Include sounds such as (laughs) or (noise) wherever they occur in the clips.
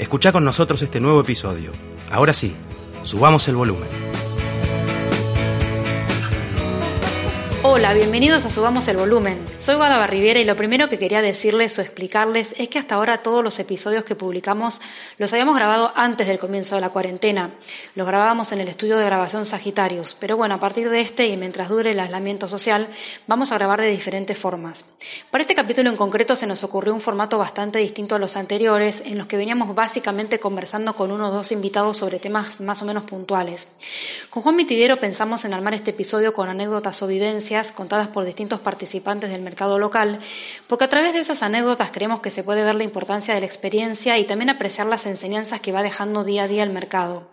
Escucha con nosotros este nuevo episodio. Ahora sí, subamos el volumen. Hola, bienvenidos a Subamos el Volumen. Soy Guada Barriviera y lo primero que quería decirles o explicarles es que hasta ahora todos los episodios que publicamos los habíamos grabado antes del comienzo de la cuarentena. Los grabábamos en el estudio de grabación Sagitarius, pero bueno, a partir de este y mientras dure el aislamiento social, vamos a grabar de diferentes formas. Para este capítulo en concreto se nos ocurrió un formato bastante distinto a los anteriores, en los que veníamos básicamente conversando con uno o dos invitados sobre temas más o menos puntuales. Con Juan Mitidero pensamos en armar este episodio con anécdotas o vivencias contadas por distintos participantes del mercado local, porque a través de esas anécdotas creemos que se puede ver la importancia de la experiencia y también apreciar las enseñanzas que va dejando día a día el mercado.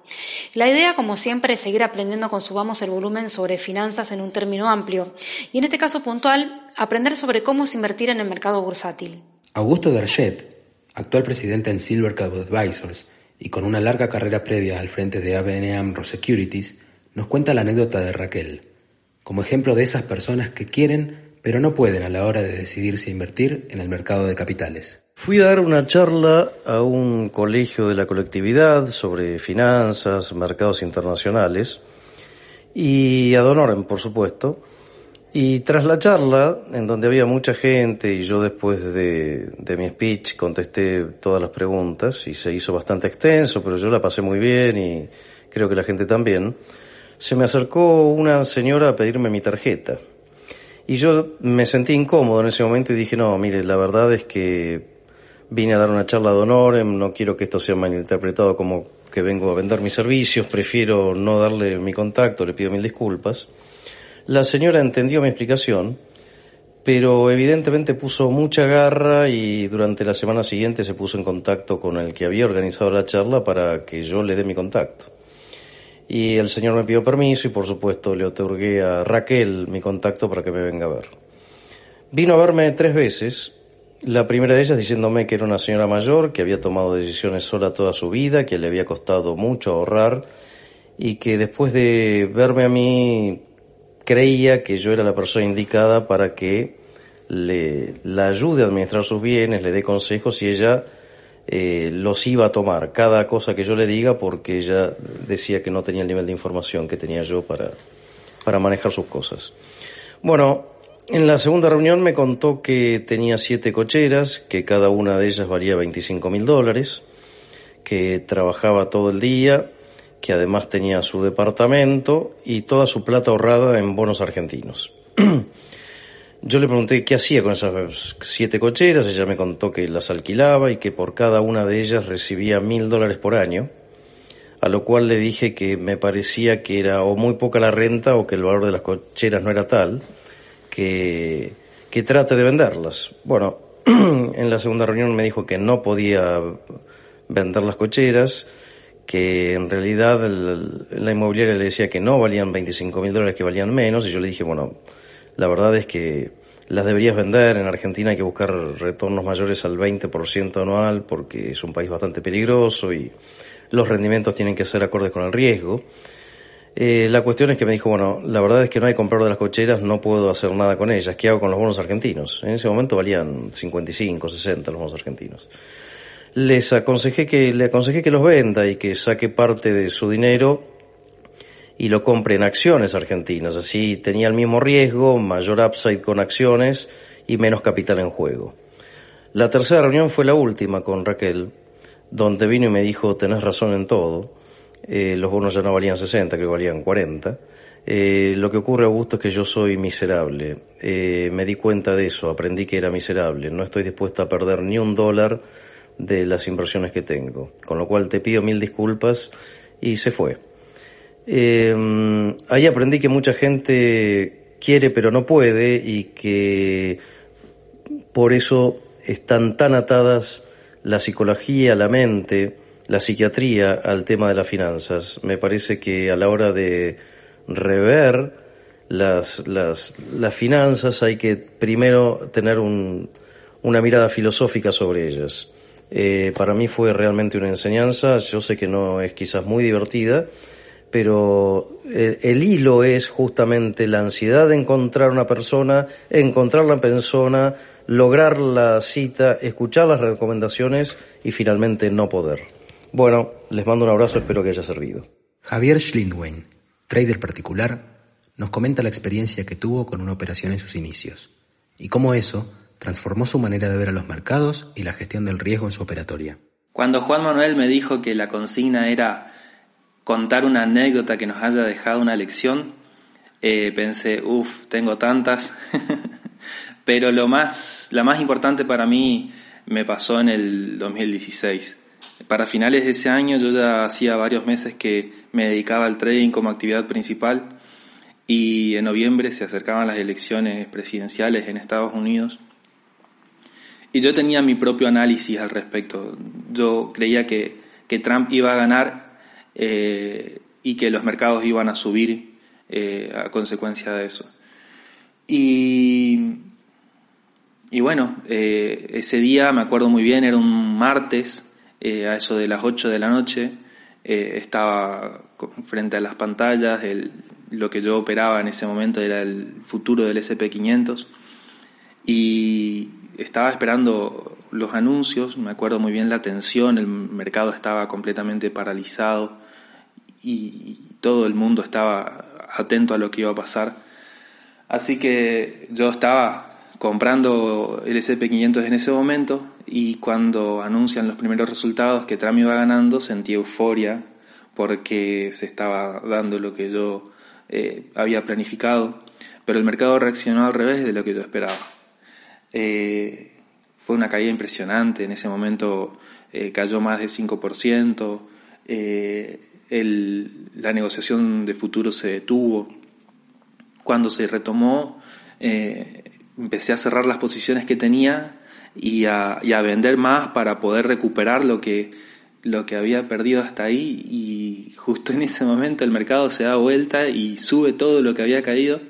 La idea, como siempre, es seguir aprendiendo con Subamos el volumen sobre finanzas en un término amplio y en este caso puntual, aprender sobre cómo es invertir en el mercado bursátil. Augusto Darchet, actual presidente en Silver Club Advisors y con una larga carrera previa al frente de ABN AMRO Securities, nos cuenta la anécdota de Raquel, como ejemplo de esas personas que quieren pero no pueden a la hora de decidir si invertir en el mercado de capitales. Fui a dar una charla a un colegio de la colectividad sobre finanzas, mercados internacionales y a Donoren, por supuesto. Y tras la charla, en donde había mucha gente y yo después de, de, mi speech contesté todas las preguntas y se hizo bastante extenso, pero yo la pasé muy bien y creo que la gente también se me acercó una señora a pedirme mi tarjeta. Y yo me sentí incómodo en ese momento y dije, no, mire, la verdad es que vine a dar una charla de honor, no quiero que esto sea malinterpretado como que vengo a vender mis servicios, prefiero no darle mi contacto, le pido mil disculpas. La señora entendió mi explicación, pero evidentemente puso mucha garra y durante la semana siguiente se puso en contacto con el que había organizado la charla para que yo le dé mi contacto. Y el señor me pidió permiso y por supuesto le otorgué a Raquel mi contacto para que me venga a ver. Vino a verme tres veces, la primera de ellas diciéndome que era una señora mayor, que había tomado decisiones sola toda su vida, que le había costado mucho ahorrar y que después de verme a mí creía que yo era la persona indicada para que le, la ayude a administrar sus bienes, le dé consejos y ella eh, los iba a tomar, cada cosa que yo le diga, porque ella decía que no tenía el nivel de información que tenía yo para, para manejar sus cosas. Bueno, en la segunda reunión me contó que tenía siete cocheras, que cada una de ellas valía 25 mil dólares, que trabajaba todo el día, que además tenía su departamento y toda su plata ahorrada en bonos argentinos. (clears throat) Yo le pregunté qué hacía con esas siete cocheras, ella me contó que las alquilaba y que por cada una de ellas recibía mil dólares por año, a lo cual le dije que me parecía que era o muy poca la renta o que el valor de las cocheras no era tal, que, que trate de venderlas. Bueno, (clears throat) en la segunda reunión me dijo que no podía vender las cocheras, que en realidad la inmobiliaria le decía que no valían 25 mil dólares, que valían menos, y yo le dije, bueno, la verdad es que las deberías vender. En Argentina hay que buscar retornos mayores al 20% anual porque es un país bastante peligroso y los rendimientos tienen que ser acordes con el riesgo. Eh, la cuestión es que me dijo, bueno, la verdad es que no hay comprador de las cocheras, no puedo hacer nada con ellas. ¿Qué hago con los bonos argentinos? En ese momento valían 55, 60 los bonos argentinos. Les aconsejé que, le aconsejé que los venda y que saque parte de su dinero y lo compre en acciones argentinas. Así tenía el mismo riesgo, mayor upside con acciones y menos capital en juego. La tercera reunión fue la última con Raquel, donde vino y me dijo, tenés razón en todo, eh, los bonos ya no valían 60, que valían 40. Eh, lo que ocurre, Augusto, es que yo soy miserable. Eh, me di cuenta de eso, aprendí que era miserable. No estoy dispuesto a perder ni un dólar de las inversiones que tengo. Con lo cual te pido mil disculpas y se fue. Ahí aprendí que mucha gente quiere pero no puede y que por eso están tan atadas la psicología, la mente, la psiquiatría al tema de las finanzas. Me parece que a la hora de rever las, las, las finanzas hay que primero tener un, una mirada filosófica sobre ellas. Eh, para mí fue realmente una enseñanza, yo sé que no es quizás muy divertida, pero el, el, hilo es justamente la ansiedad de encontrar una persona, encontrar la persona, lograr la cita, escuchar las recomendaciones y finalmente no poder. Bueno, les mando un abrazo, espero que haya servido. Javier Schlindwein, trader particular, nos comenta la experiencia que tuvo con una operación en sus inicios y cómo eso transformó su manera de ver a los mercados y la gestión del riesgo en su operatoria. Cuando Juan Manuel me dijo que la consigna era contar una anécdota que nos haya dejado una lección, eh, pensé, uff, tengo tantas, (laughs) pero lo más, la más importante para mí me pasó en el 2016. Para finales de ese año yo ya hacía varios meses que me dedicaba al trading como actividad principal y en noviembre se acercaban las elecciones presidenciales en Estados Unidos y yo tenía mi propio análisis al respecto. Yo creía que, que Trump iba a ganar eh, y que los mercados iban a subir eh, a consecuencia de eso. Y, y bueno, eh, ese día me acuerdo muy bien, era un martes, a eso de las 8 de la noche, estaba frente a las pantallas, lo que yo operaba en ese momento era el futuro del SP500 y estaba esperando los anuncios, me acuerdo muy bien la tensión, el mercado estaba completamente paralizado y todo el mundo estaba atento a lo que iba a pasar. Así que yo estaba comprando el SP500 en ese momento y cuando anuncian los primeros resultados que Trump iba ganando sentí euforia porque se estaba dando lo que yo eh, había planificado, pero el mercado reaccionó al revés de lo que yo esperaba. Eh, fue una caída impresionante, en ese momento eh, cayó más de 5%, la negociación de futuro se detuvo. Cuando se retomó, empecé a cerrar las posiciones que tenía y a, y a, vender más para poder recuperar lo que, lo que había perdido hasta ahí. Y justo en ese momento el mercado se da vuelta y sube todo lo que había caído.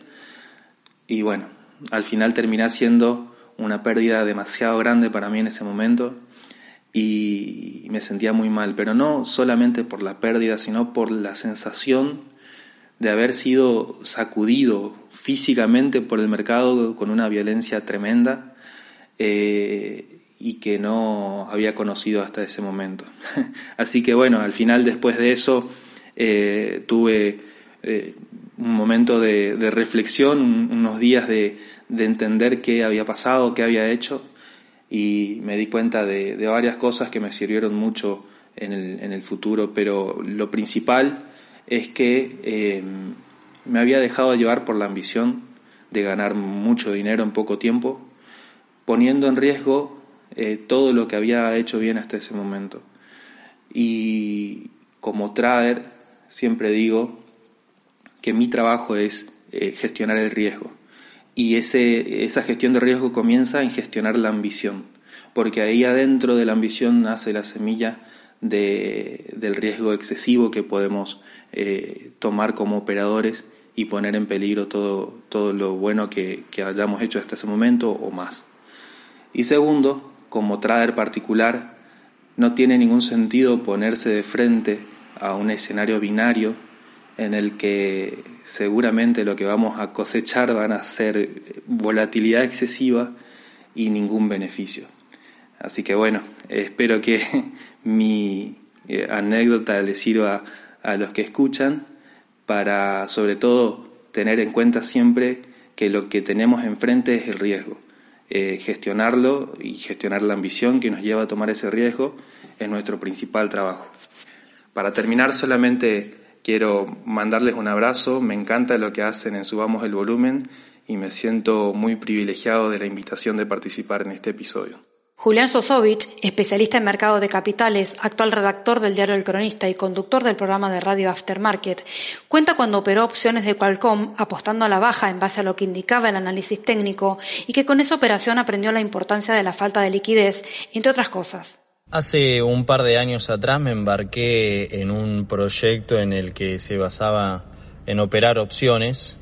Y bueno, al final termina siendo una pérdida demasiado grande para mí en ese momento y me sentía muy mal, pero no solamente por la pérdida, sino por la sensación de haber sido sacudido físicamente por el mercado con una violencia tremenda. Eh, y que no había conocido hasta ese momento. (laughs) Así que bueno, al final después de eso eh, tuve eh, un momento de, reflexión, unos días de, entender qué había pasado, qué había hecho y me di cuenta de, varias cosas que me sirvieron mucho en el, futuro, pero lo principal es que eh, me había dejado llevar por la ambición de ganar mucho dinero en poco tiempo, poniendo en riesgo eh, todo lo que había hecho bien hasta ese momento. Y como trader siempre digo que mi trabajo es eh, gestionar el riesgo. Y ese, esa gestión de riesgo comienza en gestionar la ambición, porque ahí adentro de la ambición nace la semilla de, del riesgo excesivo que podemos eh, tomar como operadores y poner en peligro todo, todo lo bueno que, que hayamos hecho hasta ese momento o más. Y segundo, como trader particular, no tiene ningún sentido ponerse de frente a un escenario binario en el que seguramente lo que vamos a cosechar van a ser volatilidad excesiva y ningún beneficio. Así que bueno, espero que (laughs) mi eh, anécdota les sirva a los que escuchan para sobre todo tener en cuenta siempre que lo que tenemos enfrente es el riesgo eh, gestionarlo y gestionar la ambición que nos lleva a tomar ese riesgo es nuestro principal trabajo. Para terminar, solamente quiero mandarles un abrazo, me encanta lo que hacen en Subamos el Volumen y me siento muy privilegiado de la invitación de participar en este episodio. Julián Sosovich, especialista en mercado de capitales, actual redactor del diario El Cronista y conductor del programa de radio Aftermarket, cuenta cuando operó opciones de Qualcomm apostando a la baja en base a lo que indicaba el análisis técnico y que con esa operación aprendió la importancia de la falta de liquidez, entre otras cosas. Hace un par de años atrás me embarqué en un proyecto en el que se basaba en operar opciones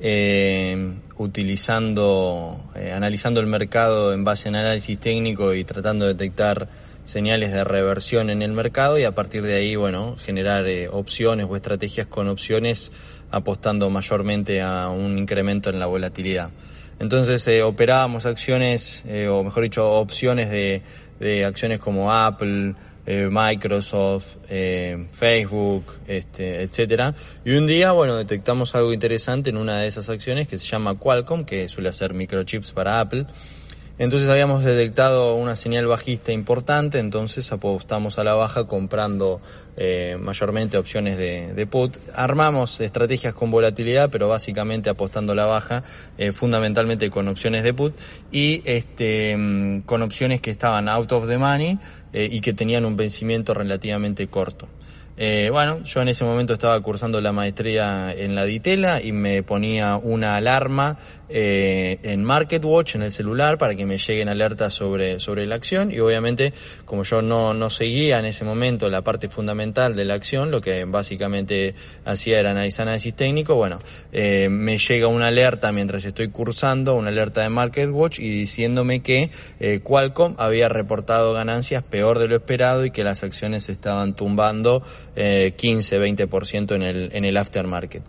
eh, utilizando, eh, analizando el mercado en base a análisis técnico y tratando de detectar señales de reversión en el mercado y a partir de ahí, bueno, generar eh, opciones o estrategias con opciones apostando mayormente a un incremento en la volatilidad. Entonces operábamos acciones, o mejor dicho, opciones de, de acciones como Apple, eh, Microsoft, eh, Facebook, este, etcétera. Y un día, bueno, detectamos algo interesante en una de esas acciones que se llama Qualcomm, que suele hacer microchips para Apple. Entonces habíamos detectado una señal bajista importante, entonces apostamos a la baja comprando eh, mayormente opciones de, put. Armamos estrategias con volatilidad, pero básicamente apostando a la baja, eh, fundamentalmente con opciones de put y este, mm, con opciones que estaban out of the money eh, y que tenían un vencimiento relativamente corto. Eh, bueno, yo en ese momento estaba cursando la maestría en la Ditela y me ponía una alarma eh, en MarketWatch en el celular para que me lleguen alertas sobre, sobre la acción. Y obviamente como yo no, no seguía en ese momento la parte fundamental de la acción, lo que básicamente hacía era analizar análisis técnico, bueno, eh, me llega una alerta mientras estoy cursando, una alerta de MarketWatch y diciéndome que eh, Qualcomm había reportado ganancias peor de lo esperado y que las acciones estaban tumbando eh, 15-20% en el, en el aftermarket.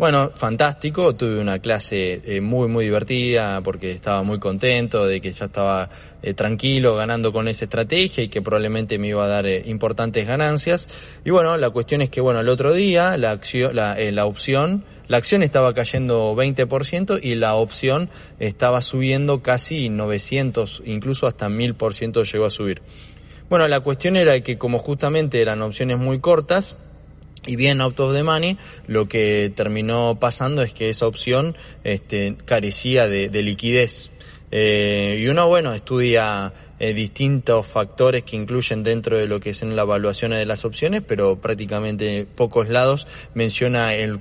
Bueno, fantástico, tuve una clase eh, muy muy divertida porque estaba muy contento de que ya estaba eh, tranquilo ganando con esa estrategia y que probablemente me iba a dar eh, importantes ganancias. Y bueno, la cuestión es que bueno, el otro día la acción, la, la opción, la acción estaba cayendo 20% y la opción estaba subiendo casi 900, incluso hasta 1000% llegó a subir. Bueno, la cuestión era que como justamente eran opciones muy cortas, y bien out of the money, lo que terminó pasando es que esa opción este, carecía de, de liquidez. Eh, y uno, bueno, estudia eh, distintos factores que incluyen dentro de lo que es en la evaluación de las opciones, pero prácticamente pocos lados menciona el,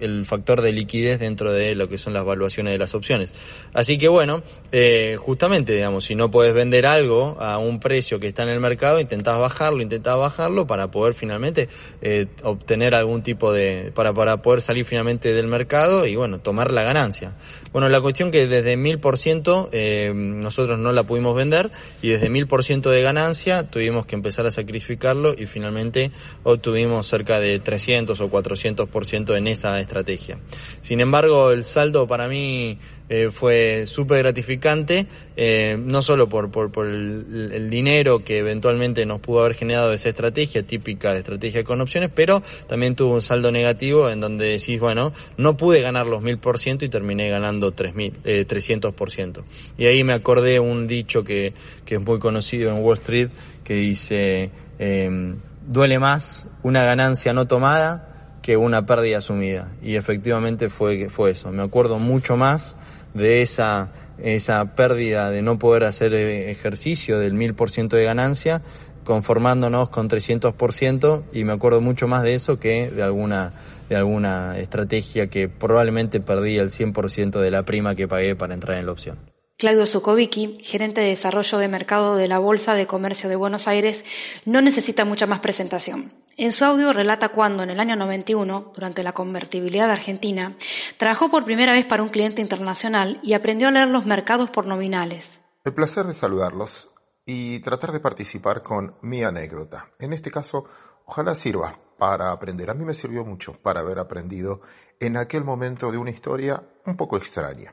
el factor de liquidez dentro de lo que son las evaluaciones de las opciones. Así que bueno, eh, justamente, digamos, si no puedes vender algo a un precio que está en el mercado, intentás bajarlo, intentás bajarlo para poder finalmente eh, obtener algún tipo de, para, para poder salir finalmente del mercado y bueno, tomar la ganancia. Bueno, la cuestión que desde mil por ciento eh, nosotros no la pudimos vender y desde mil por ciento de ganancia tuvimos que empezar a sacrificarlo y finalmente obtuvimos cerca de 300 o 400 por ciento en esa estrategia. Sin embargo, el saldo para mí eh, fue súper gratificante, eh, no solo por, por, por el, dinero que eventualmente nos pudo haber generado esa estrategia, típica de estrategia con opciones, pero también tuvo un saldo negativo en donde decís, bueno, no pude ganar los mil por ciento y terminé ganando tres mil, eh, 300 por ciento. Y ahí me acordé un dicho que, que es muy conocido en Wall Street que dice, eh, duele más una ganancia no tomada que una pérdida asumida. Y efectivamente fue, fue eso. Me acuerdo mucho más de esa, esa pérdida de no poder hacer eh, ejercicio del mil por ciento de ganancia, conformándonos con 300% y me acuerdo mucho más de eso que de alguna, de alguna estrategia que probablemente perdí el 100% de la prima que pagué para entrar en la opción. Claudio Zukovicki, gerente de desarrollo de mercado de la Bolsa de Comercio de Buenos Aires, no necesita mucha más presentación. En su audio relata cuando, en el año 91, durante la convertibilidad Argentina, trabajó por primera vez para un cliente internacional y aprendió a leer los mercados por nominales. El placer de saludarlos y tratar de participar con mi anécdota. En este caso, ojalá sirva para aprender. A mí me sirvió mucho para haber aprendido en aquel momento de una historia un poco extraña.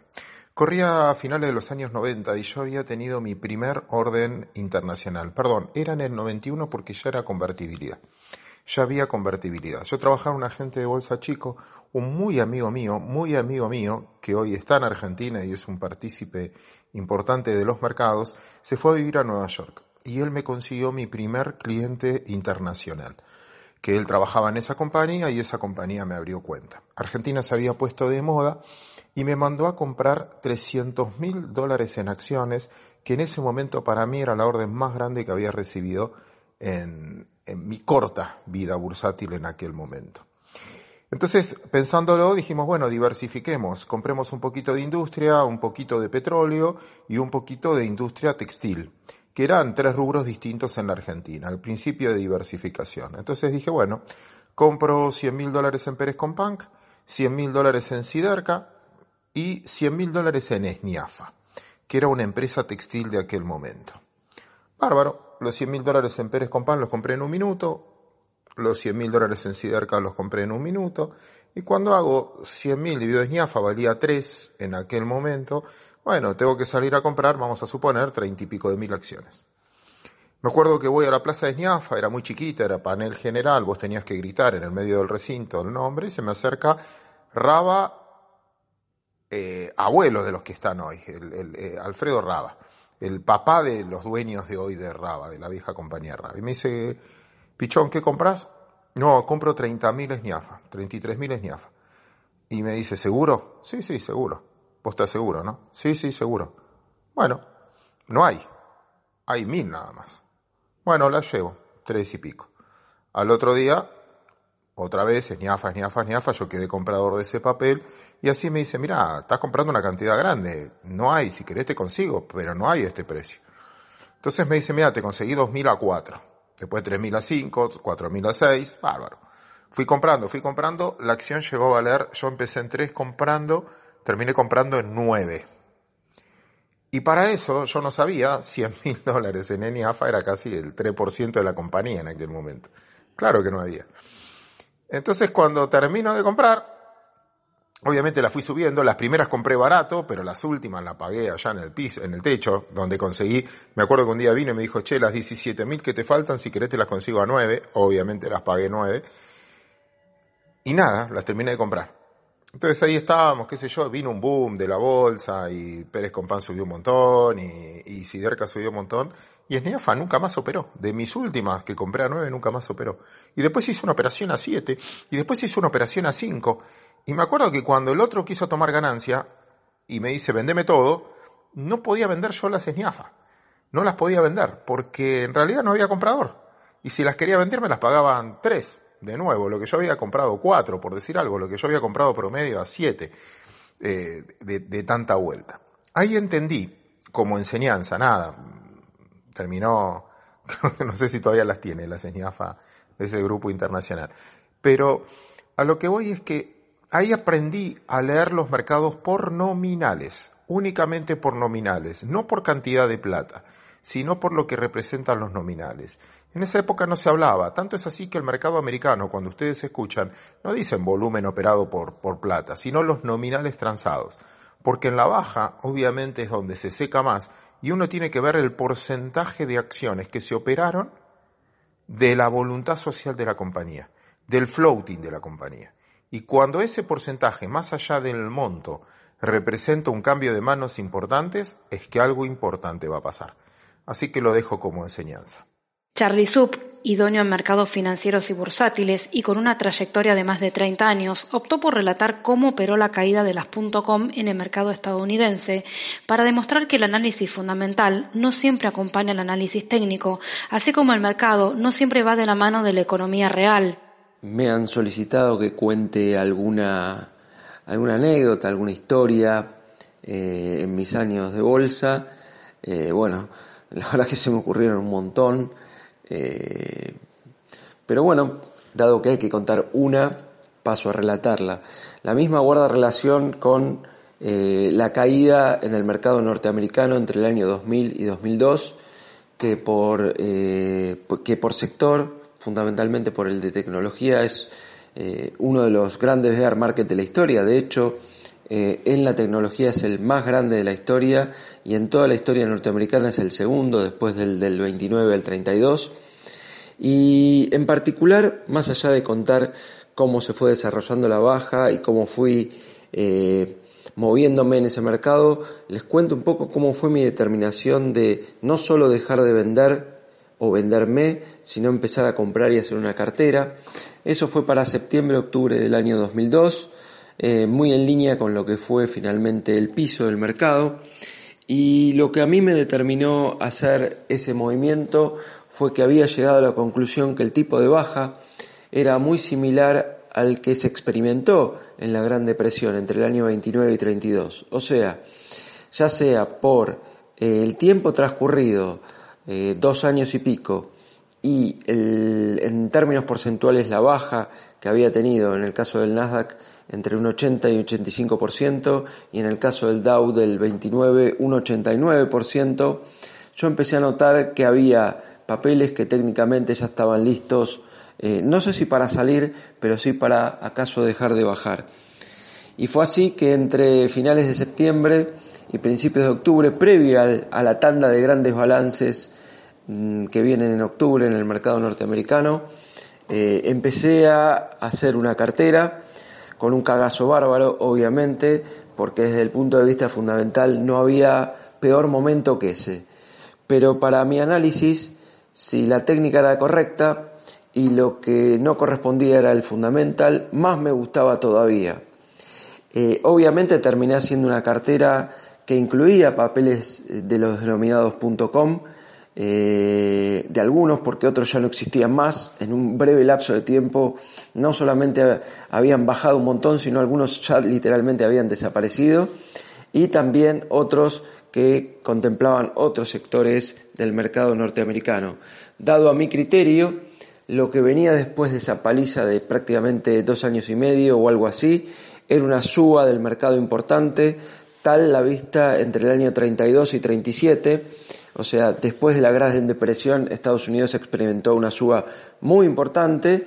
Corría a finales de los años 90 y yo había tenido mi primer orden internacional. Perdón, era en el 91 porque ya era convertibilidad. ya había convertibilidad. Yo trabajaba en un agente de bolsa chico, un muy amigo mío, muy amigo mío, que hoy está en Argentina y es un partícipe importante de los mercados, se fue a vivir a Nueva York y él me consiguió mi primer cliente internacional, que él trabajaba en esa compañía y esa compañía me abrió cuenta. Argentina se había puesto de moda y me mandó a comprar 300 mil dólares en acciones, que en ese momento para mí era la orden más grande que había recibido en, mi corta vida bursátil en aquel momento. Entonces, pensándolo, dijimos, bueno, diversifiquemos, compremos un poquito de industria, un poquito de petróleo y un poquito de industria textil, que eran tres rubros distintos en la Argentina, al principio de diversificación. Entonces dije, bueno, compro 100 mil dólares en Pérez Companc, 100 mil dólares en Siderca y 100 mil dólares en Esniafa, que era una empresa textil de aquel momento. Bárbaro, los 100 mil dólares en Pérez Companc los compré en un minuto, los 100 mil dólares en Siderca los compré en un minuto, y cuando hago 100 mil dividido en ñafa valía 3 en aquel momento, bueno, tengo que salir a comprar, vamos a suponer, 30 y pico de mil acciones. Me acuerdo que voy a la plaza de Ñafa, era muy chiquita, era panel general, vos tenías que gritar en el medio del recinto el nombre, y se me acerca Raba, eh, abuelo de los que están hoy, el, eh, Alfredo Raba, el papá de los dueños de hoy de Raba, de la vieja compañía Raba. Y me dice, Pichón, ¿qué compras? No, compro 30.000 esniafa, 33.000 esniafa. Y me dice, ¿seguro? Sí, sí, seguro. Vos estás seguro, ¿no? Sí, sí, seguro. Bueno, no hay. Hay mil nada más. Bueno, la llevo, tres y pico. Al otro día, otra vez, esniafa, esniafa, esniafa, yo quedé comprador de ese papel y así me dice, mira, estás comprando una cantidad grande, no hay, si querés te consigo, pero no hay este precio. Entonces me dice, mira, te conseguí 2.000 a 4. Después 3.000 a 5, 4.000 a 6, bárbaro. Fui comprando, fui comprando, la acción llegó a valer, yo empecé en 3 comprando, terminé comprando en 9. Y para eso yo no sabía, 100 mil (laughs) dólares en ENIAFA era casi el 3% de la compañía en aquel momento. Claro que no había. Entonces cuando termino de comprar, Obviamente la fui subiendo, las primeras compré barato, pero las últimas las pagué allá en el piso, en el techo, donde conseguí, me acuerdo que un día vino y me dijo, che, las 17 mil que te faltan, si querés te las consigo a 9, obviamente las pagué 9, y nada, las terminé de comprar. Entonces ahí estábamos, qué sé yo, vino un boom de la bolsa y Pérez Compán subió un montón y, y Siderca subió un montón y Esniafa nunca más operó. De mis últimas que compré a 9 nunca más operó. Y después hizo una operación a 7 y después hizo una operación a 5 y me acuerdo que cuando el otro quiso tomar ganancia y me dice, vendeme todo, no podía vender yo las esniafa. No las podía vender porque en realidad no había comprador. Y si las quería vender me las pagaban tres. De nuevo, lo que yo había comprado cuatro, por decir algo, lo que yo había comprado promedio a siete eh, de, tanta vuelta. Ahí entendí, como enseñanza, nada, terminó, (laughs) no sé si todavía las tiene, las esniafa de ese grupo internacional. Pero a lo que voy es que ahí aprendí a leer los mercados por nominales, únicamente por nominales, no por cantidad de plata, sino por lo que representan los nominales. En esa época no se hablaba, tanto es así que el mercado americano, cuando ustedes escuchan, no dicen volumen operado por, por plata, sino los nominales transados. Porque en la baja, obviamente, es donde se seca más y uno tiene que ver el porcentaje de acciones que se operaron de la voluntad social de la compañía, del floating de la compañía. Y cuando ese porcentaje, más allá del monto, representa un cambio de manos importantes, es que algo importante va a pasar. Así que lo dejo como enseñanza. Charlie Sup, idóneo en mercados financieros y bursátiles y con una trayectoria de más de 30 años, optó por relatar cómo operó la caída de las .com en el mercado estadounidense para demostrar que el análisis fundamental no siempre acompaña el análisis técnico, así como el mercado no siempre va de la mano de la economía real me han solicitado que cuente alguna, alguna anécdota, alguna historia eh, en mis años de bolsa. Eh, bueno, la verdad que se me ocurrieron un montón. Eh, pero bueno, dado que hay que contar una, paso a relatarla. La misma guarda relación con la caída en el mercado norteamericano entre el año 2000 y 2002, que por, que por sector fundamentalmente por el de tecnología, es eh, uno de los grandes bear market de la historia. De hecho, eh, en la tecnología es el más grande de la historia y en toda la historia norteamericana es el segundo después del, del 29 al 32. Y en particular, más allá de contar cómo se fue desarrollando la baja y cómo fui eh, moviéndome en ese mercado, les cuento un poco cómo fue mi determinación de no solo dejar de vender o venderme, sino empezar a comprar y hacer una cartera. Eso fue para septiembre-octubre del año 2002, eh, muy en línea con lo que fue finalmente el piso del mercado. Y lo que a mí me determinó hacer ese movimiento fue que había llegado a la conclusión que el tipo de baja era muy similar al que se experimentó en la Gran Depresión entre el año 29 y 32. O sea, ya sea por eh, el tiempo transcurrido, eh, dos años y pico, y en términos porcentuales la baja que había tenido en el caso del Nasdaq entre un 80 y 85% y en el caso del Dow del 29 un 89%, yo empecé a notar que había papeles que técnicamente ya estaban listos, eh, no sé si para salir, pero sí para acaso dejar de bajar. Y fue así que entre finales de septiembre y principios de octubre, previo a la tanda de grandes balances mm, que vienen en octubre en el mercado norteamericano, eh, empecé a hacer una cartera con un cagazo bárbaro, obviamente, porque desde el punto de vista fundamental no había peor momento que ese. Pero para mi análisis, si la técnica era correcta y lo que no correspondía era el fundamental, más me gustaba todavía. Eh, obviamente terminé haciendo una cartera que incluía papeles de los denominados .com, eh, de algunos porque otros ya no existían más. En un breve lapso de tiempo no solamente habían bajado un montón, sino algunos ya literalmente habían desaparecido. Y también otros que contemplaban otros sectores del mercado norteamericano. Dado a mi criterio, lo que venía después de esa paliza de prácticamente dos años y medio o algo así, era una suba del mercado importante, tal la vista entre el año 32 y 37, o sea, después de la Gran Depresión, Estados Unidos experimentó una suba muy importante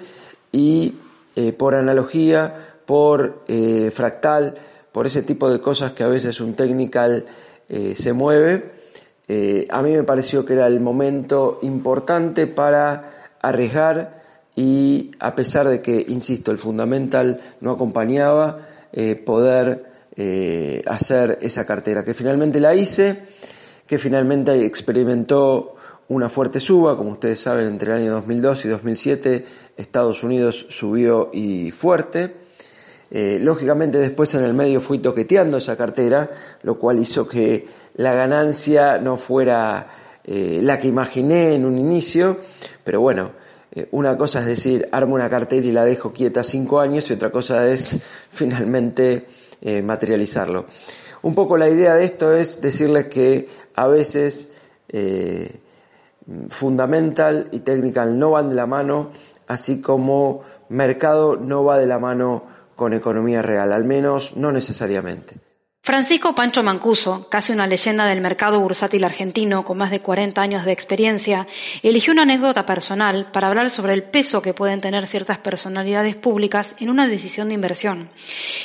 y eh, por analogía, por eh, fractal, por ese tipo de cosas que a veces un technical eh, se mueve, a mí me pareció que era el momento importante para arriesgar y a pesar de que, insisto, el fundamental no acompañaba, poder hacer esa cartera, que finalmente la hice, que finalmente experimentó una fuerte suba, como ustedes saben, entre el año 2002 y 2007 Estados Unidos subió y fuerte. Eh, lógicamente después en el medio fui toqueteando esa cartera, lo cual hizo que la ganancia no fuera eh, la que imaginé en un inicio, pero bueno, una cosa es decir, armo una cartera y la dejo quieta cinco años y otra cosa es (laughs) finalmente eh, materializarlo. Un poco la idea de esto es decirles que a veces eh, fundamental y technical no van de la mano, así como mercado no va de la mano con economía real, al menos no necesariamente. Francisco Pancho Mancuso, casi una leyenda del mercado bursátil argentino con más de 40 años de experiencia, eligió una anécdota personal para hablar sobre el peso que pueden tener ciertas personalidades públicas en una decisión de inversión.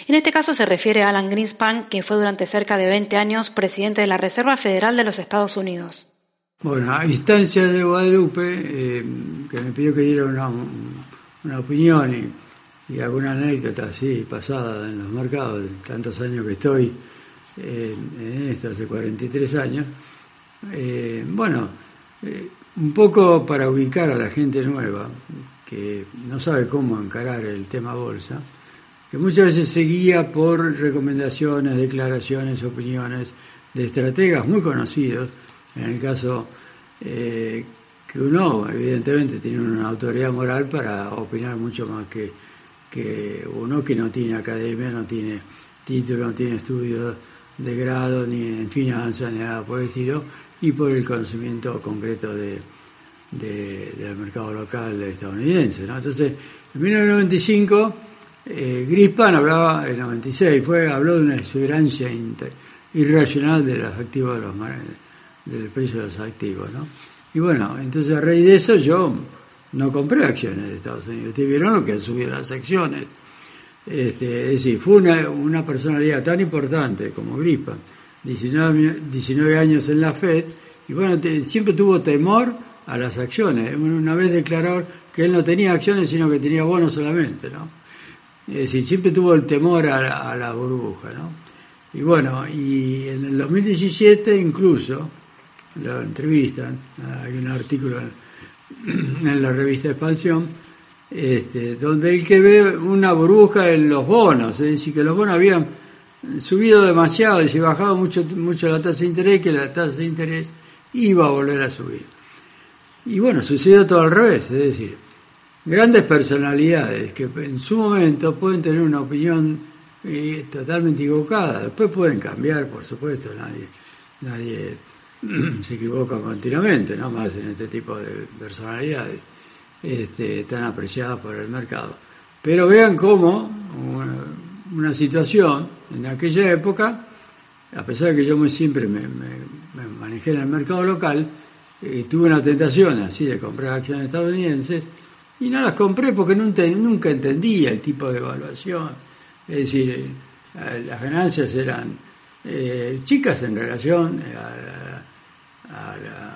En este caso se refiere a Alan Greenspan, que fue durante cerca de 20 años presidente de la Reserva Federal de los Estados Unidos. Bueno, a instancia de Guadalupe, eh, que me pidió que diera una, opinión y, y, alguna anécdota así pasada en los mercados, tantos años que estoy, en, esto hace 43 años. Eh, bueno, eh, un poco para ubicar a la gente nueva que no sabe cómo encarar el tema bolsa, que muchas veces se guía por recomendaciones, declaraciones, opiniones de estrategas muy conocidos, en el caso eh, que uno evidentemente tiene una autoridad moral para opinar mucho más que, que uno que no tiene academia, no tiene título, no tiene estudios de grado ni en finanzas ni nada por el estilo y por el conocimiento concreto de, del mercado local estadounidense. Entonces, en 1995, eh, Grispan hablaba, en 96, fue, habló de una exuberancia irracional de los activos, de los, del precio de los activos. ¿no? Y bueno, entonces a raíz de eso yo no compré acciones de Estados Unidos. Ustedes vieron lo que han subido las acciones este, es decir, fue una, personalidad tan importante como Gripa, 19, 19, años en la FED, y bueno, siempre tuvo temor a las acciones. Una vez declaró que él no tenía acciones, sino que tenía bonos solamente, ¿no? Es decir, siempre tuvo el temor a, la burbuja, ¿no? Y bueno, y en el 2017 incluso, lo entrevistan, hay un artículo (clears throat) en la revista Expansión, este, donde él que ve una burbuja en los bonos, es decir, que los bonos habían subido demasiado y se bajaba mucho, mucho la tasa de interés, que la tasa de interés iba a volver a subir. Y bueno, sucedió todo al revés, es decir, grandes personalidades que en su momento pueden tener una opinión eh, totalmente equivocada, después pueden cambiar, por supuesto, nadie, nadie (clears throat) se equivoca continuamente, no más en este tipo de personalidades este, tan apreciadas por el mercado. Pero vean cómo una, situación en aquella época, a pesar de que yo me, siempre me, manejé en el mercado local, eh, tuve una tentación así de comprar acciones estadounidenses y no las compré porque nunca, nunca entendía el tipo de evaluación. Es decir, eh, las ganancias eran eh, chicas en relación a la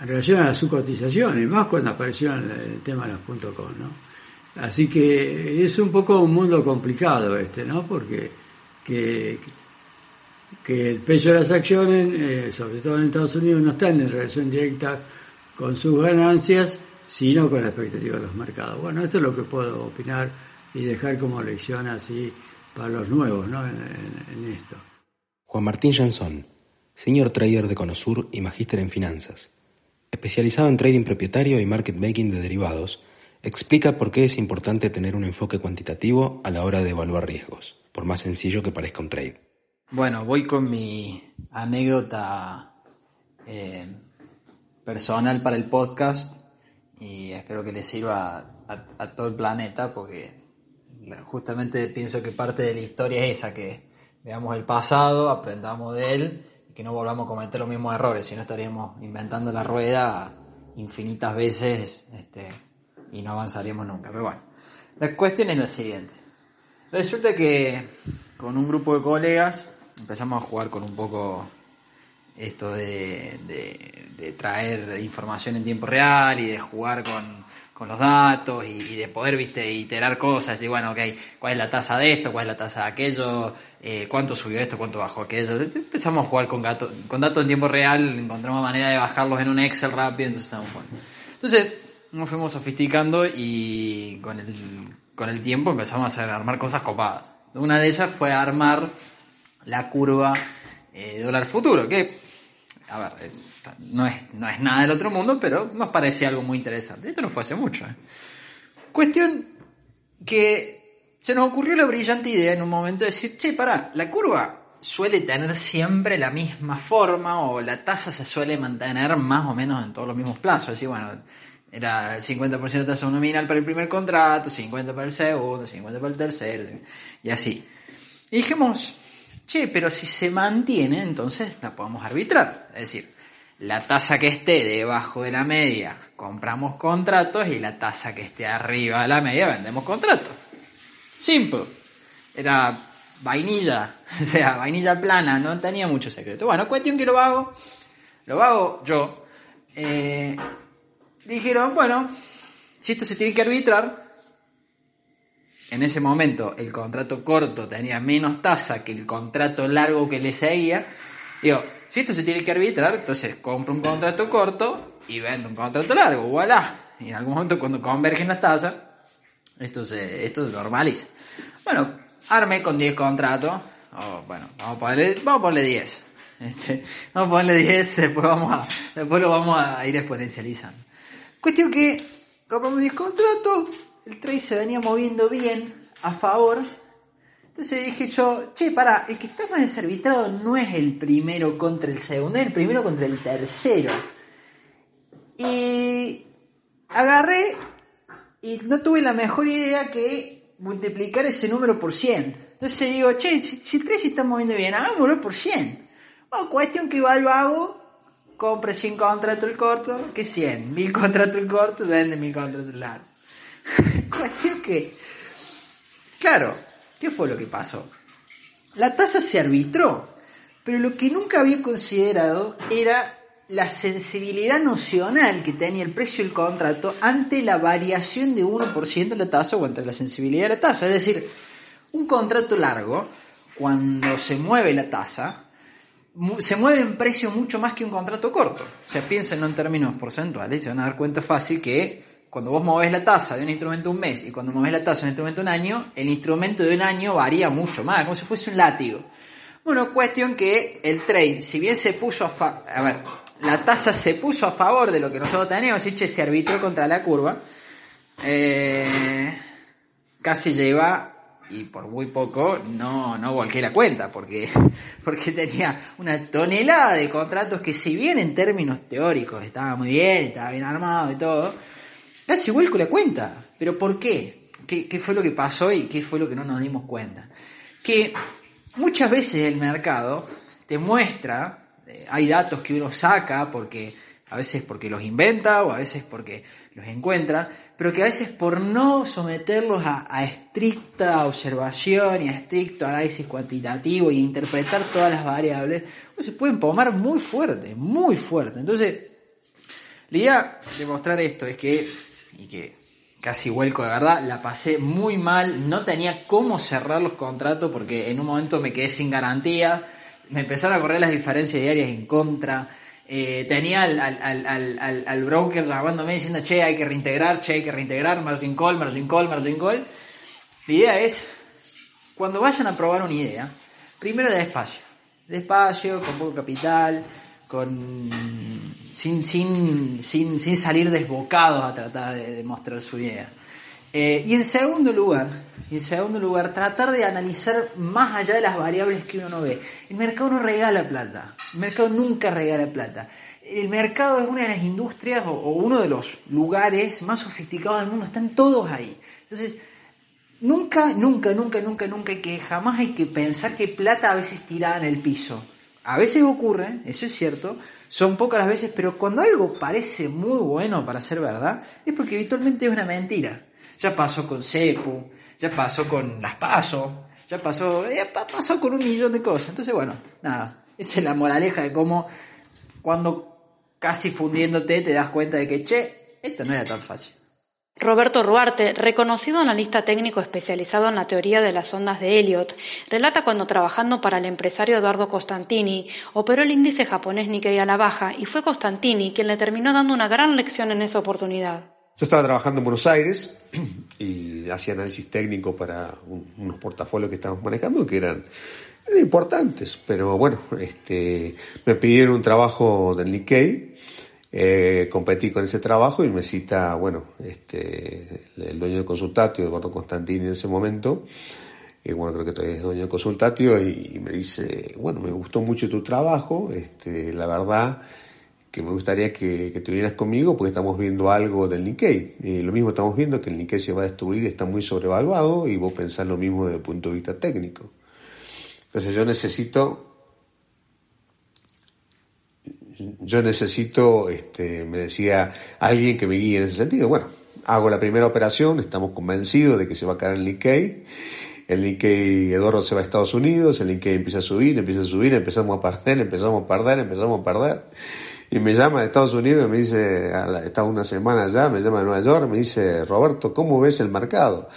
en relación a las subcotizaciones, más cuando apareció el tema de los .com, ¿no? Así que es un poco un mundo complicado este, ¿no? Porque que, que el peso de las acciones, eh, sobre todo en Estados Unidos, no está en relación directa con sus ganancias, sino con la expectativa de los mercados. Bueno, esto es lo que puedo opinar y dejar como lección así para los nuevos ¿no? en, en esto. Juan Martín Jansón, señor trader de Conosur y magíster en finanzas especializado en trading propietario y market making de derivados, explica por qué es importante tener un enfoque cuantitativo a la hora de evaluar riesgos, por más sencillo que parezca un trade. Bueno, voy con mi anécdota eh, personal para el podcast y espero que le sirva a, todo el planeta porque justamente pienso que parte de la historia es esa, que veamos el pasado, aprendamos de él que no volvamos a cometer los mismos errores, si no estaríamos inventando la rueda infinitas veces este, y no avanzaríamos nunca. Pero bueno, la cuestión es la siguiente. Resulta que con un grupo de colegas empezamos a jugar con un poco esto de, de traer información en tiempo real y de jugar con con los datos y, de poder, viste, iterar cosas y bueno, ok, cuál es la tasa de esto, cuál es la tasa de aquello, eh, cuánto subió esto, cuánto bajó aquello. Empezamos a jugar con, gato, con datos en tiempo real, encontramos manera de bajarlos en un Excel rápido, entonces estamos jugando. Entonces nos fuimos sofisticando y con el, con el tiempo empezamos a armar cosas copadas. Una de ellas fue armar la curva eh, dólar futuro, que a ver, no, es, no es nada del otro mundo, pero nos parecía algo muy interesante. Esto no fue hace mucho. ¿eh? Cuestión que se nos ocurrió la brillante idea en un momento de decir, che, pará, la curva suele tener siempre la misma forma o la tasa se suele mantener más o menos en todos los mismos plazos. Es decir, bueno, era el 50% de tasa nominal para el primer contrato, 50% para el segundo, 50% para el tercero, y así. Y dijimos, Che, pero si se mantiene, entonces la podemos arbitrar. Es decir, la tasa que esté debajo de la media compramos contratos y la tasa que esté arriba de la media vendemos contratos. Simple. Era vainilla, (laughs) o sea, vainilla plana, no tenía mucho secreto. Bueno, cuestión que lo hago, lo hago yo. Eh, dijeron, bueno, si esto se tiene que arbitrar, en ese momento el contrato corto tenía menos tasa que el contrato largo que le seguía, digo, si esto se tiene que arbitrar, entonces compro un contrato corto y vendo un contrato largo, voilà. Y en algún momento cuando convergen las tasas, esto se, esto se normaliza. Bueno, armé con 10 contratos, bueno, vamos a ponerle, vamos a ponerle 10. Este, vamos a ponerle 10, después, vamos a, después lo vamos a ir exponencializando. Cuestión que compramos 10 contratos, el trade se venía moviendo bien a favor. Entonces dije yo, che, para, el que está más desarbitrado no es el primero contra el segundo, es el primero contra el tercero. Y agarré y no tuve la mejor idea que multiplicar ese número por 100. Entonces digo, che, si, el trade se está moviendo bien, hagámoslo por 100. Bueno, cuestión que va al vago, compre 100 contratos el corto, que 100, 1000 contratos el corto, vende 1000 contratos el largo. (laughs) Cuestión que, claro, ¿qué fue lo que pasó? La tasa se arbitró, pero lo que nunca había considerado era la sensibilidad nocional que tenía el precio del contrato ante la variación de 1% de la tasa o ante la sensibilidad de la tasa. Es decir, un contrato largo, cuando se mueve la tasa, se mueve en precio mucho más que un contrato corto. O sea, piensen en términos porcentuales, se van a dar cuenta fácil que cuando vos movés la tasa de un instrumento un mes y cuando movés la tasa de un instrumento un año, el instrumento de un año varía mucho más, como si fuese un látigo. Bueno, cuestión que el trade, si bien se puso a... a ver, la tasa se puso a favor de lo que nosotros teníamos, y se arbitró contra la curva, eh, casi lleva y por muy poco no, no volqué la cuenta porque, (laughs) porque tenía una tonelada de contratos que si bien en términos teóricos estaba muy bien, estaba bien armado y todo, casi vuelco la cuenta. ¿Pero por qué? qué? ¿Qué fue lo que pasó y qué fue lo que no nos dimos cuenta? Que muchas veces el mercado te muestra eh, hay datos que uno saca porque a veces porque los inventa o a veces porque los encuentra, pero que a veces por no someterlos a, estricta observación y a estricto análisis cuantitativo y interpretar todas las variables, se pueden pomar muy fuerte, muy fuerte. Entonces, la idea de mostrar esto es que, y que casi vuelco de verdad, la pasé muy mal, no tenía cómo cerrar los contratos porque en un momento me quedé sin garantía me empezaron a correr las diferencias diarias en contra. Eh, tenía al, al, al, al, broker llamándome diciendo, che, hay que reintegrar, che, hay que reintegrar, margin call, margin call, margin call. La idea es, cuando vayan a probar una idea, primero despacio. Despacio, con poco capital, con sin, sin, sin, sin salir desbocados a tratar de demostrar su idea. Eh, y en segundo lugar, en segundo lugar, tratar de analizar más allá de las variables que uno no ve. El mercado no regala plata. El mercado nunca regala plata. El mercado es una de las industrias o, uno de los lugares más sofisticados del mundo. Están todos ahí. Entonces, nunca, nunca, nunca, nunca, nunca hay que, jamás hay que pensar que plata a veces tirada en el piso. A veces ocurre, eso es cierto, son pocas las veces, pero cuando algo parece muy bueno para ser verdad, es porque habitualmente es una mentira. Ya pasó con Cepu, ya pasó con las PASO, ya pasó, ya pasó con un millón de cosas. Entonces, bueno, nada, esa es la moraleja de cómo cuando casi fundiéndote te das cuenta de que, che, esto no era tan fácil. Roberto Ruarte, reconocido analista técnico especializado en la teoría de las ondas de Elliot, relata cuando trabajando para el empresario Eduardo Costantini operó el índice japonés Nikkei a la baja y fue Costantini quien le terminó dando una gran lección en esa oportunidad. Yo estaba trabajando en Buenos Aires (clears throat) y hacía análisis técnico para unos portafolios que estábamos manejando que eran, importantes, pero bueno, este, me pidieron un trabajo del Nikkei, eh, competí con ese trabajo y me cita, bueno, este, el dueño de Consultatio, Eduardo Constantini en ese momento, y bueno, creo que todavía es dueño de Consultatio, y, me dice, bueno, me gustó mucho tu trabajo, este, la verdad, que me gustaría que, que, te conmigo porque estamos viendo algo del Nikkei. Y lo mismo estamos viendo que el Nikkei se va a destruir, está muy sobrevaluado y vos pensás lo mismo desde el punto de vista técnico. Entonces yo necesito, yo necesito, este, me decía alguien que me guíe en ese sentido. Bueno, hago la primera operación, estamos convencidos de que se va a caer el Nikkei. El Nikkei, Eduardo se va a Estados Unidos, el Nikkei empieza a subir, empieza a subir, empezamos a perder, empezamos a perder, empezamos a perder. Y me llama de Estados Unidos me dice, está una semana allá, me llama de Nueva York, me dice, Roberto, ¿cómo ves el mercado?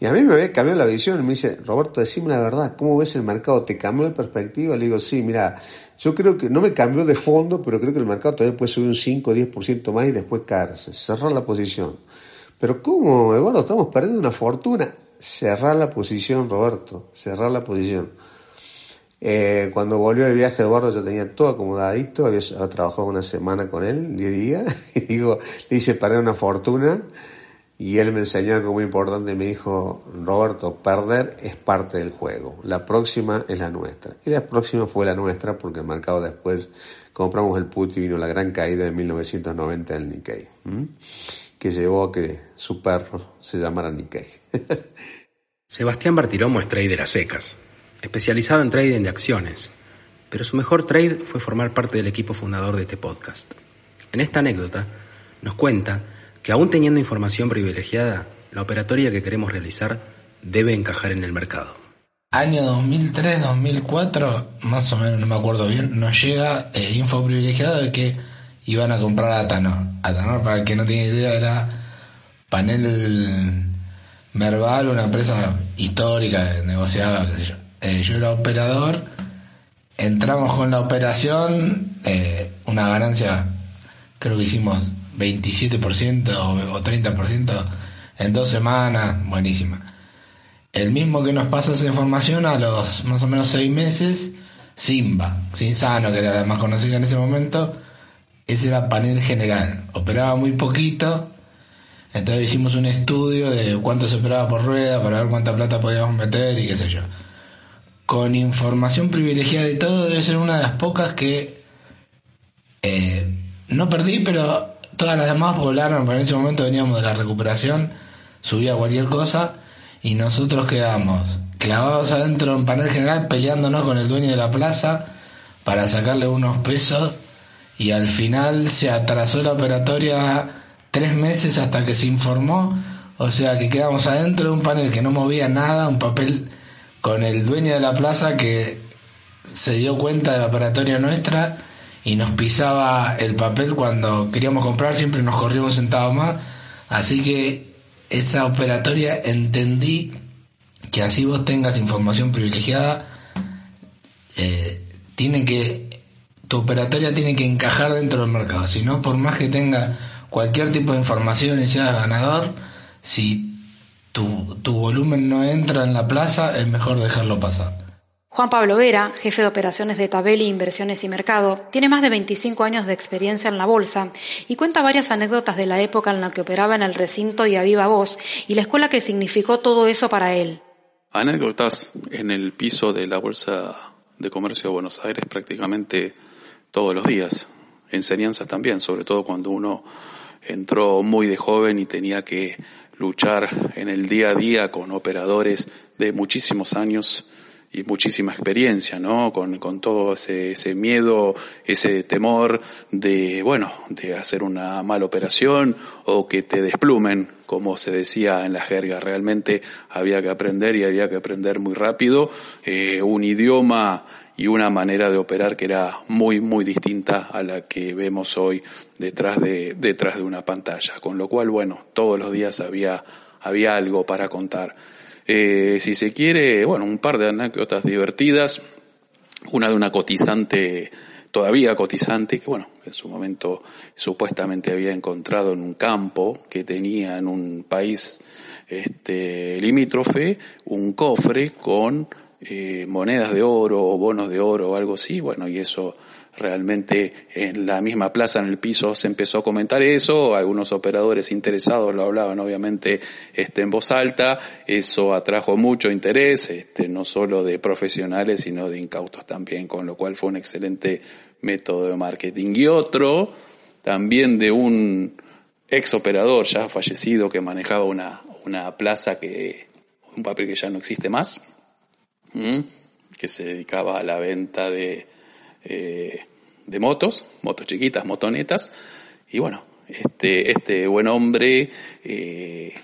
Y a mí me había cambiado la visión me dice, Roberto, decime la verdad, ¿cómo ves el mercado? ¿Te cambió de perspectiva? Le digo, sí, mira, yo creo que no me cambió de fondo, pero creo que el mercado todavía puede subir un 5 o 10% más y después caerse, cerrar la posición. Pero ¿cómo, Eduardo? Estamos perdiendo una fortuna. Cerrar la posición, Roberto, cerrar la posición. Eh, cuando volvió el viaje Eduardo yo tenía todo acomodadito, había, trabajado una semana con él, 10 días, (laughs) y digo, le hice perder una fortuna y él me enseñó algo muy importante, me dijo, Roberto, perder es parte del juego, la próxima es la nuestra. Y la próxima fue la nuestra porque el mercado después compramos el put y vino la gran caída de 1990 del Nikkei, que llevó a que su perro se llamara Nikkei. (laughs) Sebastián Bartiromo es trader a secas especializado en trading de acciones, pero su mejor trade fue formar parte del equipo fundador de este podcast. En esta anécdota nos cuenta que aún teniendo información privilegiada, la operatoria que queremos realizar debe encajar en el mercado. Año 2003-2004, más o menos, no me acuerdo bien, nos llega eh, info privilegiada de que iban a comprar a Tanor. A para el que no tiene idea, era panel Merval, una empresa histórica, negociada, qué. Eh, yo era operador, entramos con la operación, eh, una ganancia, creo que hicimos 27% o, o 30% en dos semanas, buenísima. El mismo que nos pasa esa información a los más o menos seis meses, Simba, Sinsano, que era la más conocida en ese momento, ese era panel general, operaba muy poquito, entonces hicimos un estudio de cuánto se operaba por rueda para ver cuánta plata podíamos meter y qué sé yo. Con información privilegiada y todo, debe ser una de las pocas que eh, no perdí, pero todas las demás volaron, pero en ese momento veníamos de la recuperación, subía cualquier cosa y nosotros quedamos clavados adentro en panel general peleándonos con el dueño de la plaza para sacarle unos pesos y al final se atrasó la operatoria tres meses hasta que se informó, o sea que quedamos adentro de un panel que no movía nada, un papel con el dueño de la plaza que se dio cuenta de la operatoria nuestra y nos pisaba el papel cuando queríamos comprar, siempre nos corríamos sentados más, así que esa operatoria entendí que así vos tengas información privilegiada, eh, tiene que, tu operatoria tiene que encajar dentro del mercado, si no, por más que tenga cualquier tipo de información y sea ganador, si tu, tu volumen no entra en la plaza, es mejor dejarlo pasar. Juan Pablo Vera, jefe de operaciones de Tabeli Inversiones y Mercado, tiene más de 25 años de experiencia en la bolsa y cuenta varias anécdotas de la época en la que operaba en el recinto y a viva voz y la escuela que significó todo eso para él. Anécdotas en el piso de la Bolsa de Comercio de Buenos Aires prácticamente todos los días. Enseñanzas también, sobre todo cuando uno entró muy de joven y tenía que luchar en el día a día con operadores de muchísimos años y muchísima experiencia, ¿no? Con, con todo ese, ese, miedo, ese temor de, bueno, de hacer una mala operación o que te desplumen, como se decía en la jerga. Realmente había que aprender y había que aprender muy rápido eh, un idioma y una manera de operar que era muy, muy distinta a la que vemos hoy detrás de, detrás de una pantalla. Con lo cual, bueno, todos los días había, había algo para contar. Eh, si se quiere, bueno, un par de anécdotas divertidas. Una de una cotizante, todavía cotizante, que bueno, en su momento supuestamente había encontrado en un campo que tenía en un país este, limítrofe un cofre con eh, monedas de oro o bonos de oro o algo así, bueno, y eso realmente en la misma plaza en el piso se empezó a comentar eso, algunos operadores interesados lo hablaban obviamente este, en voz alta, eso atrajo mucho interés, este, no solo de profesionales sino de incautos también, con lo cual fue un excelente método de marketing. Y otro, también de un ex operador ya fallecido que manejaba una, una plaza que, un papel que ya no existe más, que se dedicaba a la venta de eh, de motos, motos chiquitas, motonetas, y bueno, este, este buen hombre, eh,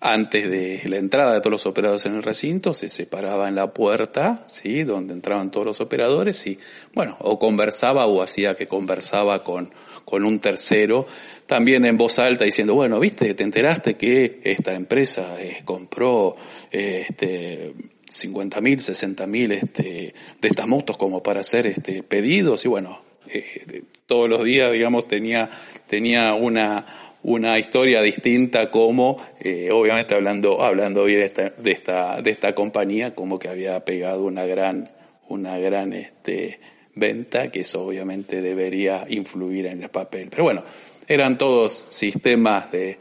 antes de la entrada de todos los operadores en el recinto, se separaba en la puerta, ¿sí? Donde entraban todos los operadores y, bueno, o conversaba o hacía que conversaba con, con un tercero, también en voz alta diciendo, bueno, viste, te enteraste que esta empresa eh, compró, este, 50 mil, 60 mil este, de estas motos como para hacer este, pedidos y bueno, eh, todos los días, digamos, tenía, tenía una, una historia distinta como, eh, obviamente hablando, hablando bien de esta, de esta, de esta compañía, como que había pegado una gran, una gran, este, venta, que eso obviamente debería influir en el papel. Pero bueno, eran todos sistemas de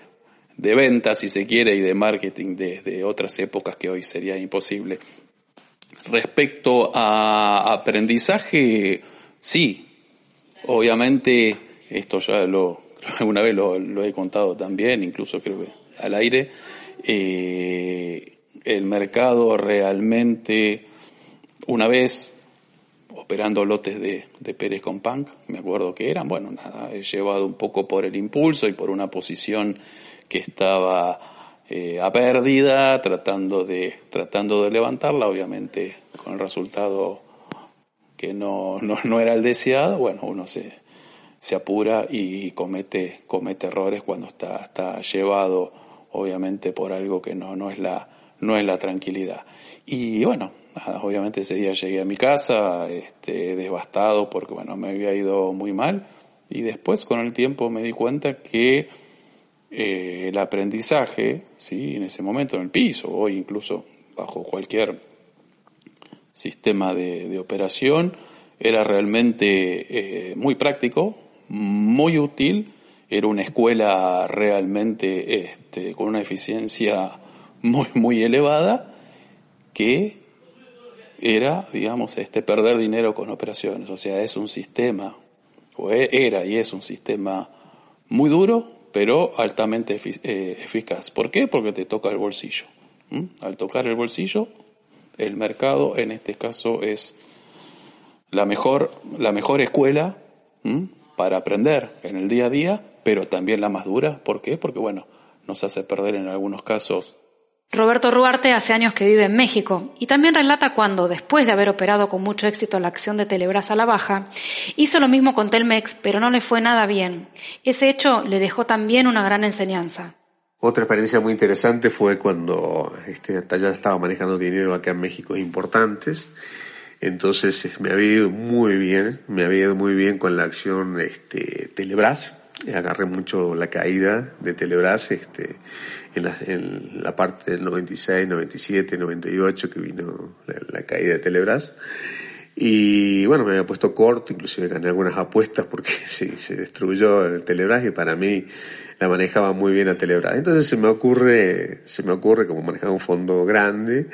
de ventas, si se quiere, y de marketing de, otras épocas que hoy sería imposible. Respecto a aprendizaje, sí, obviamente, esto ya lo, (laughs) alguna vez lo, he contado también, incluso creo que al aire, eh, el mercado realmente, una vez operando lotes de, de Pérez con Punk, me acuerdo que eran, bueno, nada, he llevado un poco por el impulso y por una posición que estaba eh, a pérdida, tratando de, tratando de levantarla, obviamente con el resultado que no, no, no era el deseado, bueno, uno se, se apura y comete, comete errores cuando está, está llevado obviamente por algo que no, no, es la, no es la tranquilidad. Y bueno, obviamente ese día llegué a mi casa este, devastado porque bueno, me había ido muy mal y después con el tiempo me di cuenta que eh, el aprendizaje, ¿sí? en ese momento en el piso o incluso bajo cualquier sistema de, operación, era realmente eh, muy práctico, muy útil, era una escuela realmente este, con una eficiencia muy, muy elevada, que era, digamos, este, perder dinero con operaciones. O sea, es un sistema, o e, era y es un sistema muy duro, pero altamente eh, eficaz. ¿Por qué? Porque te toca el bolsillo. Al tocar el bolsillo, el mercado en este caso es la mejor, la mejor escuela para aprender en el día a día, pero también la más dura. ¿Por qué? Porque bueno, nos hace perder en algunos casos Roberto Ruarte hace años que vive en México y también relata cuando, después de haber operado con mucho éxito la acción de Telebras a la baja, hizo lo mismo con Telmex, pero no le fue nada bien. Ese hecho le dejó también una gran enseñanza. Otra experiencia muy interesante fue cuando este, ya estaba manejando dinero acá en México importantes. Entonces me había ido muy bien, me había ido muy bien con la acción este, Telebras. Agarré mucho la caída de Telebras. Este, en la, en la parte del 96, 97, 98 que vino la, caída de Telebras. Y bueno, me había puesto corto, inclusive gané algunas apuestas porque (laughs) sí, se destruyó el Telebras y para mí la manejaba muy bien a Telebras. Entonces se me ocurre, se me ocurre como manejaba un fondo grande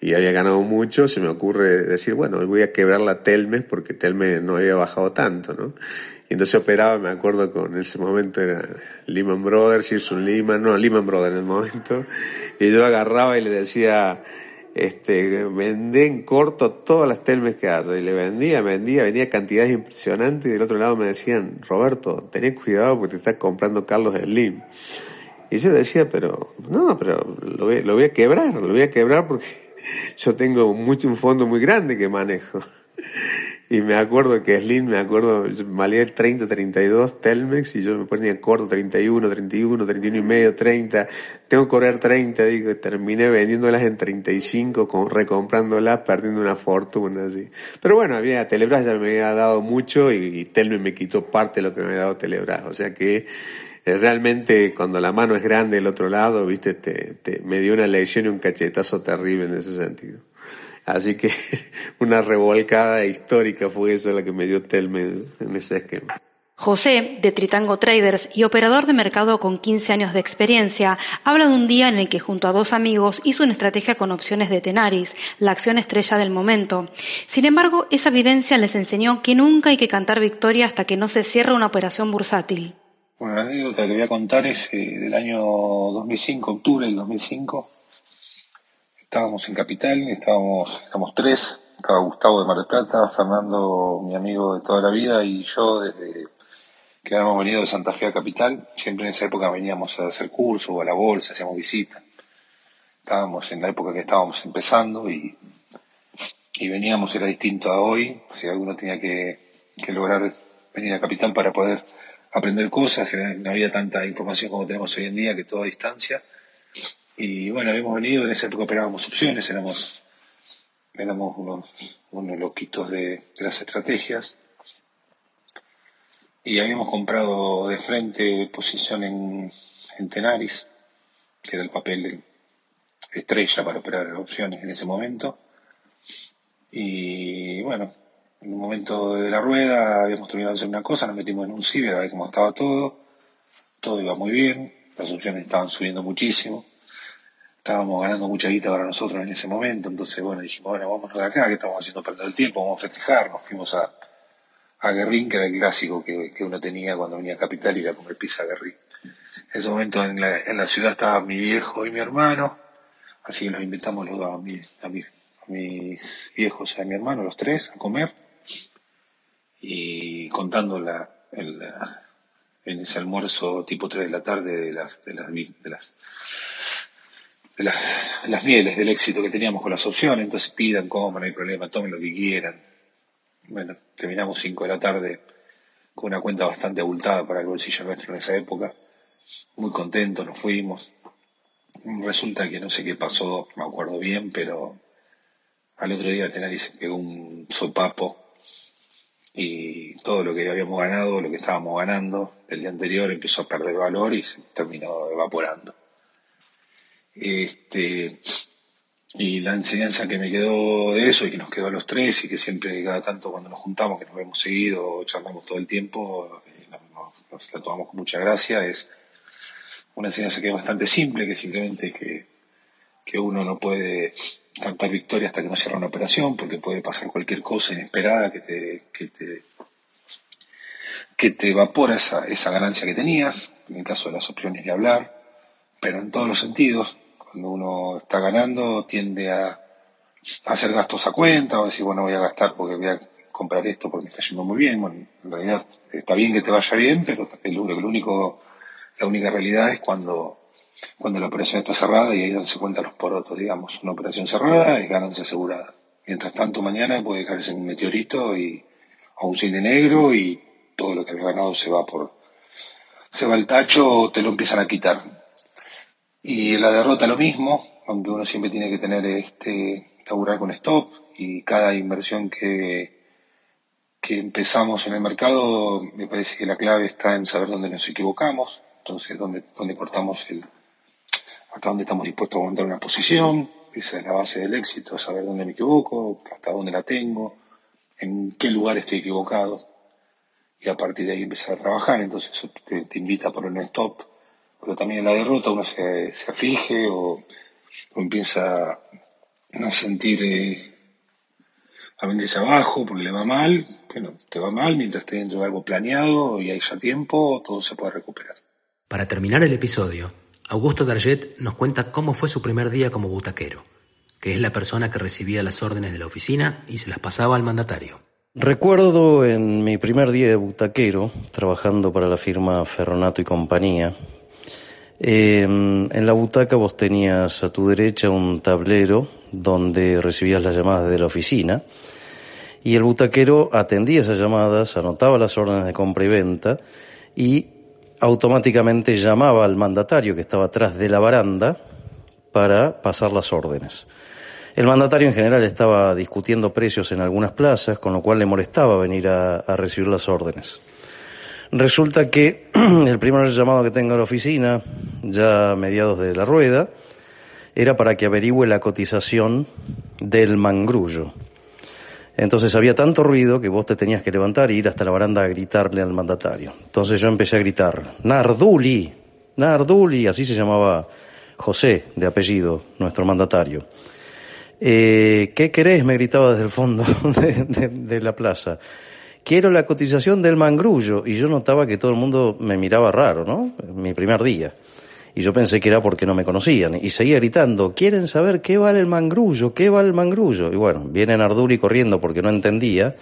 y había ganado mucho, se me ocurre decir, bueno, voy a quebrar la Telmes porque Telmes no había bajado tanto, ¿no? Y entonces operaba, me acuerdo con ese momento era Lehman Brothers, un Lehman, no, Lehman Brothers en el momento. Y yo agarraba y le decía, este, vendé en corto todas las telmes que haya. Y le vendía, vendía, vendía cantidades impresionantes. Y del otro lado me decían, Roberto, ten cuidado porque te estás comprando Carlos Slim. Y yo decía, pero, no, pero lo voy, lo voy a quebrar, lo voy a quebrar porque (laughs) yo tengo mucho, un fondo muy grande que manejo. Y me acuerdo que Slim, me acuerdo, valía el 30, 32 Telmex y yo me ponía corto 31, 31, 31 y medio, 30. Tengo que correr 30, digo, terminé vendiéndolas en 35, con, recomprándolas, perdiendo una fortuna así. Pero bueno, había Telebras ya me había dado mucho y, Telmex me quitó parte de lo que me había dado Telebras. O sea que eh, realmente cuando la mano es grande del otro lado, viste, te, te, me dio una lección y un cachetazo terrible en ese sentido. Así que (laughs) una revolcada histórica fue eso la que me dio Telme en ese esquema. José, de Tritango Traders y operador de mercado con 15 años de experiencia, habla de un día en el que junto a dos amigos hizo una estrategia con opciones de Tenaris, la acción estrella del momento. Sin embargo, esa vivencia les enseñó que nunca hay que cantar victoria hasta que no se cierre una operación bursátil. Bueno, la anécdota que voy a contar es eh, del año 2005, octubre del 2005 estábamos en Capital, estábamos, éramos tres, estaba Gustavo de Mar del Plata, Fernando, mi amigo de toda la vida, y yo desde que habíamos venido de Santa Fe a Capital, siempre en esa época veníamos a hacer curso o a la bolsa, hacíamos visitas. Estábamos en la época que estábamos empezando y, y veníamos, era distinto a hoy, si alguno tenía que, que lograr venir a Capital para poder aprender cosas, no había tanta información como tenemos hoy en día, que todo a distancia y bueno, habíamos venido, en esa época operábamos opciones, éramos, éramos unos, unos loquitos de, las estrategias. Y habíamos comprado de frente posición en, en Tenaris, que era el papel estrella para operar opciones en ese momento. Y bueno, en un momento de la rueda habíamos terminado de hacer una cosa, nos metimos en un ciber a ver cómo estaba todo. Todo iba muy bien, las opciones estaban subiendo muchísimo estábamos ganando mucha guita para nosotros en ese momento, entonces bueno, dijimos, bueno, vámonos de acá, que estamos haciendo perder el tiempo, vamos a festejar, nos fuimos a, a Guerrín, que era el clásico que, que uno tenía cuando venía a Capital y iba a comer pizza a Guerrín. En ese momento en la, en la ciudad estaba mi viejo y mi hermano, así que los invitamos los dos a, mi, a, mi, a mis viejos y a mi hermano, los tres, a comer, y contando la, en ese almuerzo tipo 3 de la tarde de las, de las, de las las mieles del éxito que teníamos con las opciones, entonces pidan, coman, no hay problema, tomen lo que quieran. Bueno, terminamos 5 de la tarde con una cuenta bastante abultada para el bolsillo nuestro en esa época. Muy contentos, nos fuimos. Resulta que no sé qué pasó, me acuerdo bien, pero al otro día Tenari se pegó un sopapo y todo lo que habíamos ganado, lo que estábamos ganando el día anterior empezó a perder valor y se terminó evaporando. Este, y la enseñanza que me quedó de eso y que nos quedó a los tres y que siempre cada tanto cuando nos juntamos, que nos vemos seguido, charlamos todo el tiempo, eh, nos, la tomamos con mucha gracia, es una enseñanza que es bastante simple, que simplemente que, que uno no puede cantar victoria hasta que no cierra una operación, porque puede pasar cualquier cosa inesperada que te, que te, que te evapora esa, esa ganancia que tenías, en el caso de las opciones de hablar, pero en todos los sentidos, cuando uno está ganando tiende a, hacer gastos a cuenta, o decir, bueno, voy a gastar porque voy a comprar esto porque me está yendo muy bien, bueno, en realidad está bien que te vaya bien, pero el, único, la única realidad es cuando cuando la operación está cerrada y ahí es donde se cuentan los porotos, digamos. Una operación cerrada es ganancia asegurada. Mientras tanto, mañana puede caerse un meteorito y, o un cine negro y todo lo que había ganado se va por, se va al tacho o te lo empiezan a quitar. Y la derrota lo mismo, aunque uno siempre tiene que tener este, tabular con stop y cada inversión que, que empezamos en el mercado, me parece que la clave está en saber dónde nos equivocamos, entonces dónde, dónde cortamos el, hasta dónde estamos dispuestos a aguantar una posición, esa es la base del éxito, saber dónde me equivoco, hasta dónde la tengo, en qué lugar estoy equivocado, y a partir de ahí empezar a trabajar, entonces eso te, invita a poner un stop, pero también en la derrota uno se, se aflige o, empieza a sentir eh, a venirse abajo porque le va mal, bueno, te va mal mientras esté dentro de algo planeado y hay ya tiempo, todo se puede recuperar. Para terminar el episodio, Augusto Darget nos cuenta cómo fue su primer día como butaquero, que es la persona que recibía las órdenes de la oficina y se las pasaba al mandatario. Recuerdo en mi primer día de butaquero, trabajando para la firma Ferronato y compañía, em, en la butaca vos tenías a tu derecha un tablero donde recibías las llamadas de la oficina y el butaquero atendía esas llamadas, anotaba las órdenes de compra y venta y automáticamente llamaba al mandatario que estaba atrás de la baranda para pasar las órdenes. El mandatario en general estaba discutiendo precios en algunas plazas, con lo cual le molestaba venir a, recibir las órdenes. Resulta que (clears throat) el primer llamado que tengo a la oficina, ya a mediados de la rueda, era para que averigüe la cotización del mangrullo. Entonces había tanto ruido que vos te tenías que levantar e ir hasta la baranda a gritarle al mandatario. Entonces yo empecé a gritar, Narduli, Narduli, así se llamaba José, de apellido, nuestro mandatario. Eh, ¿Qué querés? me gritaba desde el fondo (laughs) de, la plaza. Quiero la cotización del mangrullo. Y yo notaba que todo el mundo me miraba raro, ¿no? Mi primer día. Y yo pensé que era porque no me conocían. Y seguía gritando, ¿quieren saber qué vale el mangrullo? ¿Qué vale el mangrullo? Y bueno, viene Narduli corriendo porque no entendía.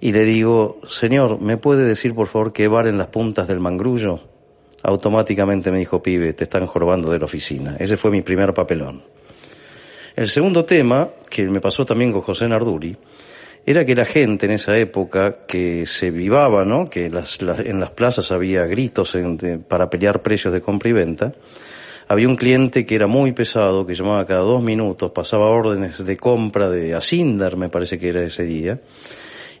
Y le digo, señor, ¿me puede decir por favor qué valen las puntas del mangrullo? Automáticamente me dijo, pibe, te están jorobando de la oficina. Ese fue mi primer papelón. El segundo tema, que me pasó también con José Narduli, era que la gente en esa época que se vivaba, ¿no? que en las plazas había gritos para pelear precios de compra y venta, había un cliente que era muy pesado, que llamaba cada dos minutos, pasaba órdenes de compra de Asindar, me parece que era ese día,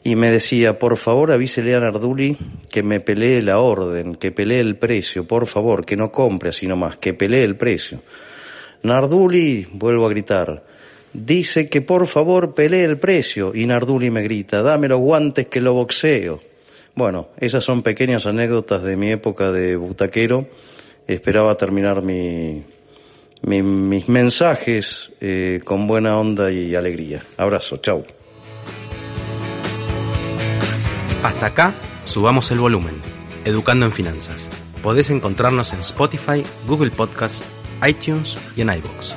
y me decía, por favor avísele a Narduli que me pelee la orden, que pelee el precio, por favor, que no compre así nomás, que pelee el precio. Narduli, vuelvo a gritar, dice que por favor pelee el precio y Narduli me grita, dame los guantes que lo boxeo. Bueno, esas son pequeñas anécdotas de mi época de butaquero. Esperaba terminar mi, mis mensajes eh, con buena onda y alegría. Abrazo, chau. Hasta acá, subamos el volumen. Educando en Finanzas. Podés encontrarnos en Spotify, Google Podcast, iTunes y en iBox.